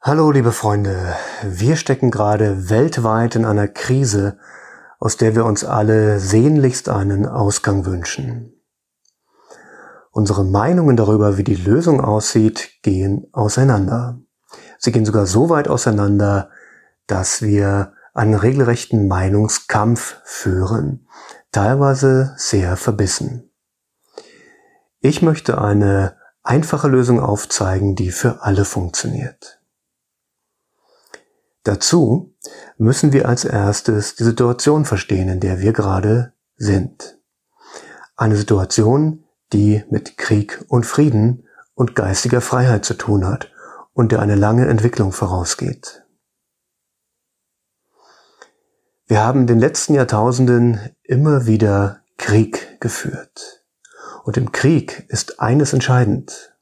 Hallo liebe Freunde, wir stecken gerade weltweit in einer Krise, aus der wir uns alle sehnlichst einen Ausgang wünschen. Unsere Meinungen darüber, wie die Lösung aussieht, gehen auseinander. Sie gehen sogar so weit auseinander, dass wir einen regelrechten Meinungskampf führen, teilweise sehr verbissen. Ich möchte eine einfache Lösung aufzeigen, die für alle funktioniert. Dazu müssen wir als erstes die Situation verstehen, in der wir gerade sind. Eine Situation, die mit Krieg und Frieden und geistiger Freiheit zu tun hat und der eine lange Entwicklung vorausgeht. Wir haben in den letzten Jahrtausenden immer wieder Krieg geführt. Und im Krieg ist eines entscheidend.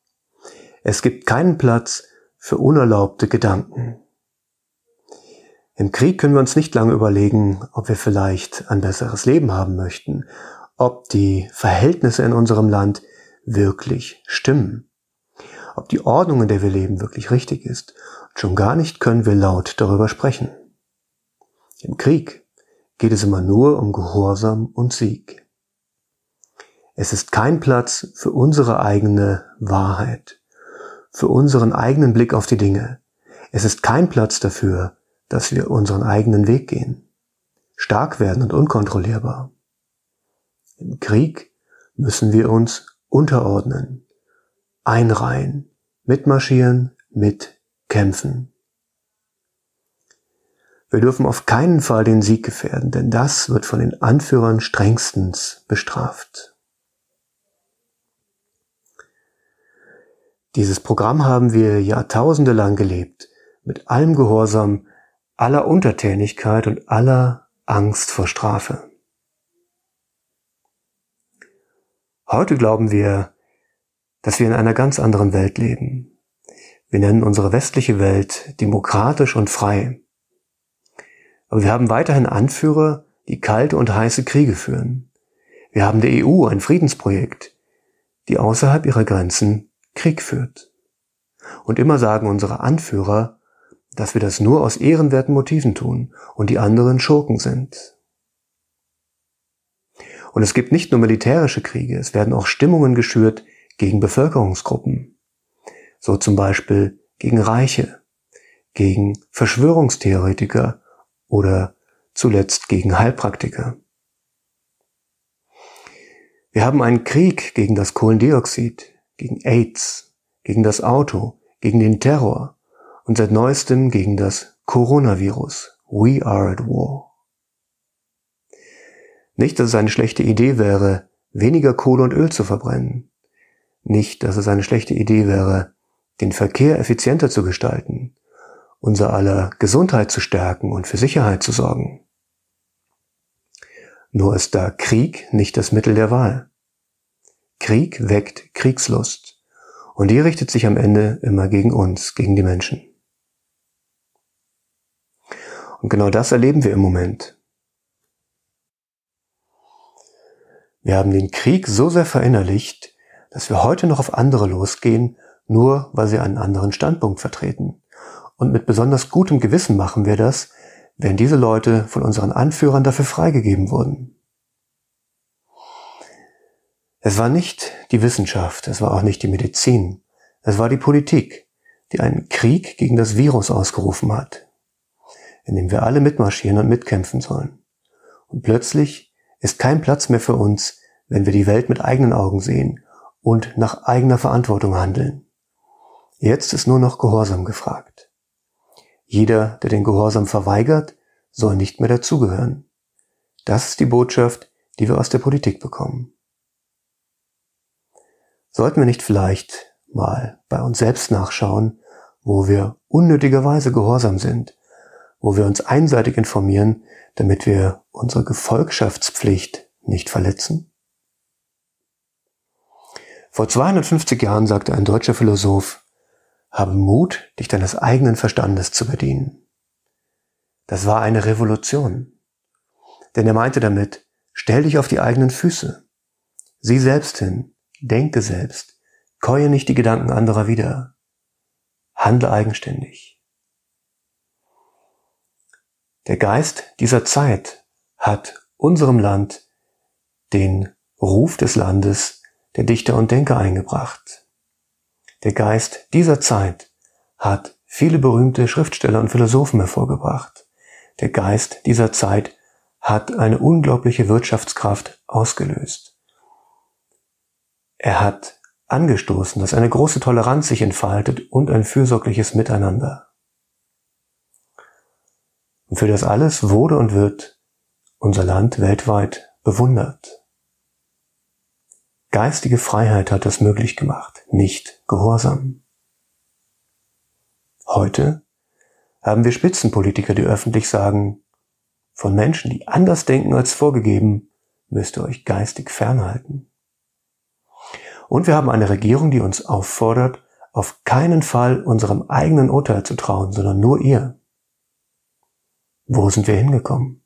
Es gibt keinen Platz für unerlaubte Gedanken. Im Krieg können wir uns nicht lange überlegen, ob wir vielleicht ein besseres Leben haben möchten, ob die Verhältnisse in unserem Land wirklich stimmen, ob die Ordnung, in der wir leben, wirklich richtig ist. Und schon gar nicht können wir laut darüber sprechen. Im Krieg geht es immer nur um Gehorsam und Sieg. Es ist kein Platz für unsere eigene Wahrheit, für unseren eigenen Blick auf die Dinge. Es ist kein Platz dafür, dass wir unseren eigenen Weg gehen, stark werden und unkontrollierbar. Im Krieg müssen wir uns unterordnen, einreihen, mitmarschieren, mitkämpfen. Wir dürfen auf keinen Fall den Sieg gefährden, denn das wird von den Anführern strengstens bestraft. Dieses Programm haben wir jahrtausende lang gelebt, mit allem Gehorsam, aller Untertänigkeit und aller Angst vor Strafe. Heute glauben wir, dass wir in einer ganz anderen Welt leben. Wir nennen unsere westliche Welt demokratisch und frei. Aber wir haben weiterhin Anführer, die kalte und heiße Kriege führen. Wir haben der EU ein Friedensprojekt, die außerhalb ihrer Grenzen Krieg führt. Und immer sagen unsere Anführer, dass wir das nur aus ehrenwerten Motiven tun und die anderen Schurken sind. Und es gibt nicht nur militärische Kriege, es werden auch Stimmungen geschürt gegen Bevölkerungsgruppen. So zum Beispiel gegen Reiche, gegen Verschwörungstheoretiker oder zuletzt gegen Heilpraktiker. Wir haben einen Krieg gegen das Kohlendioxid, gegen AIDS, gegen das Auto, gegen den Terror, und seit neuestem gegen das Coronavirus. We are at war. Nicht, dass es eine schlechte Idee wäre, weniger Kohle und Öl zu verbrennen. Nicht, dass es eine schlechte Idee wäre, den Verkehr effizienter zu gestalten, unser aller Gesundheit zu stärken und für Sicherheit zu sorgen. Nur ist da Krieg nicht das Mittel der Wahl. Krieg weckt Kriegslust. Und die richtet sich am Ende immer gegen uns, gegen die Menschen. Und genau das erleben wir im Moment. Wir haben den Krieg so sehr verinnerlicht, dass wir heute noch auf andere losgehen, nur weil sie einen anderen Standpunkt vertreten. Und mit besonders gutem Gewissen machen wir das, wenn diese Leute von unseren Anführern dafür freigegeben wurden. Es war nicht die Wissenschaft, es war auch nicht die Medizin, es war die Politik, die einen Krieg gegen das Virus ausgerufen hat in dem wir alle mitmarschieren und mitkämpfen sollen. Und plötzlich ist kein Platz mehr für uns, wenn wir die Welt mit eigenen Augen sehen und nach eigener Verantwortung handeln. Jetzt ist nur noch Gehorsam gefragt. Jeder, der den Gehorsam verweigert, soll nicht mehr dazugehören. Das ist die Botschaft, die wir aus der Politik bekommen. Sollten wir nicht vielleicht mal bei uns selbst nachschauen, wo wir unnötigerweise gehorsam sind wo wir uns einseitig informieren, damit wir unsere Gefolgschaftspflicht nicht verletzen? Vor 250 Jahren sagte ein deutscher Philosoph, habe Mut, dich deines eigenen Verstandes zu bedienen. Das war eine Revolution. Denn er meinte damit, stell dich auf die eigenen Füße. Sieh selbst hin, denke selbst, keue nicht die Gedanken anderer wieder. Handle eigenständig. Der Geist dieser Zeit hat unserem Land den Ruf des Landes der Dichter und Denker eingebracht. Der Geist dieser Zeit hat viele berühmte Schriftsteller und Philosophen hervorgebracht. Der Geist dieser Zeit hat eine unglaubliche Wirtschaftskraft ausgelöst. Er hat angestoßen, dass eine große Toleranz sich entfaltet und ein fürsorgliches Miteinander. Und für das alles wurde und wird unser Land weltweit bewundert. Geistige Freiheit hat das möglich gemacht, nicht Gehorsam. Heute haben wir Spitzenpolitiker, die öffentlich sagen, von Menschen, die anders denken als vorgegeben, müsst ihr euch geistig fernhalten. Und wir haben eine Regierung, die uns auffordert, auf keinen Fall unserem eigenen Urteil zu trauen, sondern nur ihr. Wo sind wir hingekommen?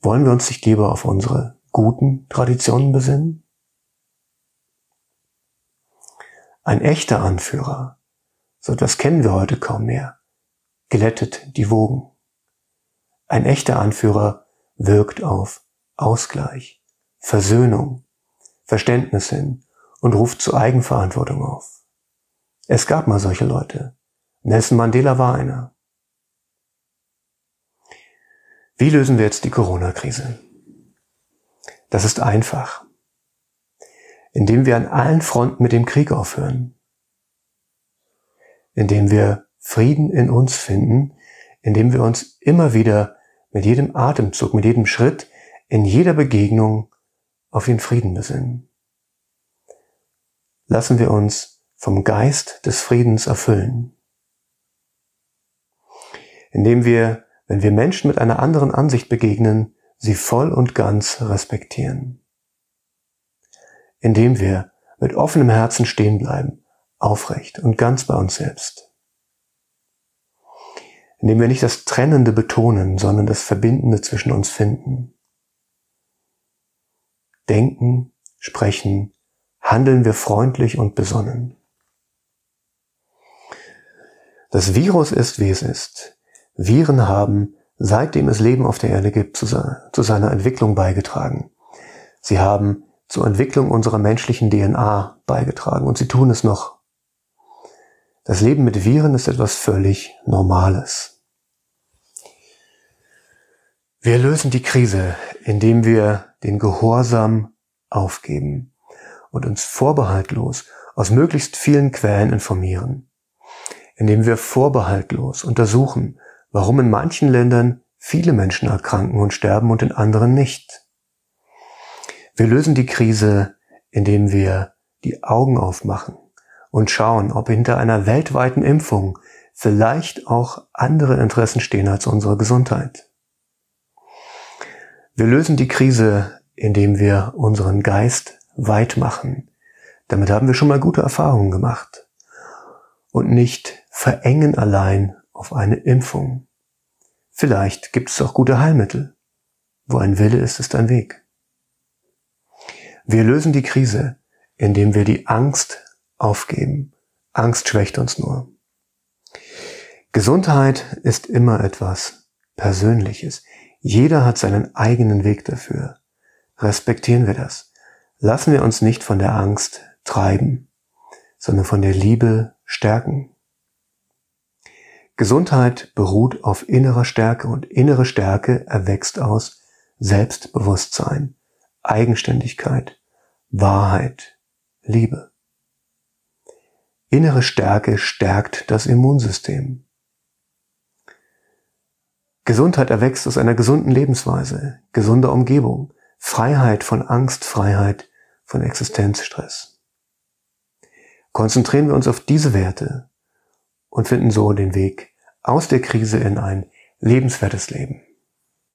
Wollen wir uns nicht lieber auf unsere guten Traditionen besinnen? Ein echter Anführer, so das kennen wir heute kaum mehr, glättet die Wogen. Ein echter Anführer wirkt auf Ausgleich, Versöhnung, Verständnis hin und ruft zu Eigenverantwortung auf. Es gab mal solche Leute. Nelson Mandela war einer. Wie lösen wir jetzt die Corona-Krise? Das ist einfach. Indem wir an allen Fronten mit dem Krieg aufhören. Indem wir Frieden in uns finden, indem wir uns immer wieder mit jedem Atemzug, mit jedem Schritt, in jeder Begegnung auf den Frieden besinnen. Lassen wir uns vom Geist des Friedens erfüllen. Indem wir, wenn wir Menschen mit einer anderen Ansicht begegnen, sie voll und ganz respektieren. Indem wir mit offenem Herzen stehen bleiben, aufrecht und ganz bei uns selbst. Indem wir nicht das Trennende betonen, sondern das Verbindende zwischen uns finden denken, sprechen, handeln wir freundlich und besonnen. Das Virus ist, wie es ist. Viren haben, seitdem es Leben auf der Erde gibt, zu, seiner Entwicklung beigetragen. Sie haben zur Entwicklung unserer menschlichen DNA beigetragen und sie tun es noch. Das Leben mit Viren ist etwas völlig Normales. Wir lösen die Krise, indem wir den Gehorsam aufgeben und uns vorbehaltlos aus möglichst vielen Quellen informieren, indem wir vorbehaltlos untersuchen, warum in manchen Ländern viele Menschen erkranken und sterben und in anderen nicht. Wir lösen die Krise, indem wir die Augen aufmachen und schauen, ob hinter einer weltweiten Impfung vielleicht auch andere Interessen stehen als unsere Gesundheit. Wir lösen die Krise, indem wir unseren Geist weit machen. Damit haben wir schon mal gute Erfahrungen gemacht. Und nicht verengen allein auf eine Impfung. Vielleicht gibt es auch gute Heilmittel. Wo ein Wille ist, ist ein Weg. Wir lösen die Krise, indem wir die Angst aufgeben. Angst schwächt uns nur. Gesundheit ist immer etwas Persönliches. Jeder hat seinen eigenen Weg dafür. Respektieren wir das. Lassen wir uns nicht von der Angst treiben, sondern von der Liebe stärken. Gesundheit beruht auf innerer Stärke und innere Stärke erwächst aus Selbstbewusstsein, Eigenständigkeit, Wahrheit, Liebe. Innere Stärke stärkt das Immunsystem. Gesundheit erwächst aus einer gesunden Lebensweise, gesunder Umgebung, Freiheit von Angst, Freiheit von Existenzstress. Konzentrieren wir uns auf diese Werte und finden so den Weg aus der Krise in ein lebenswertes Leben.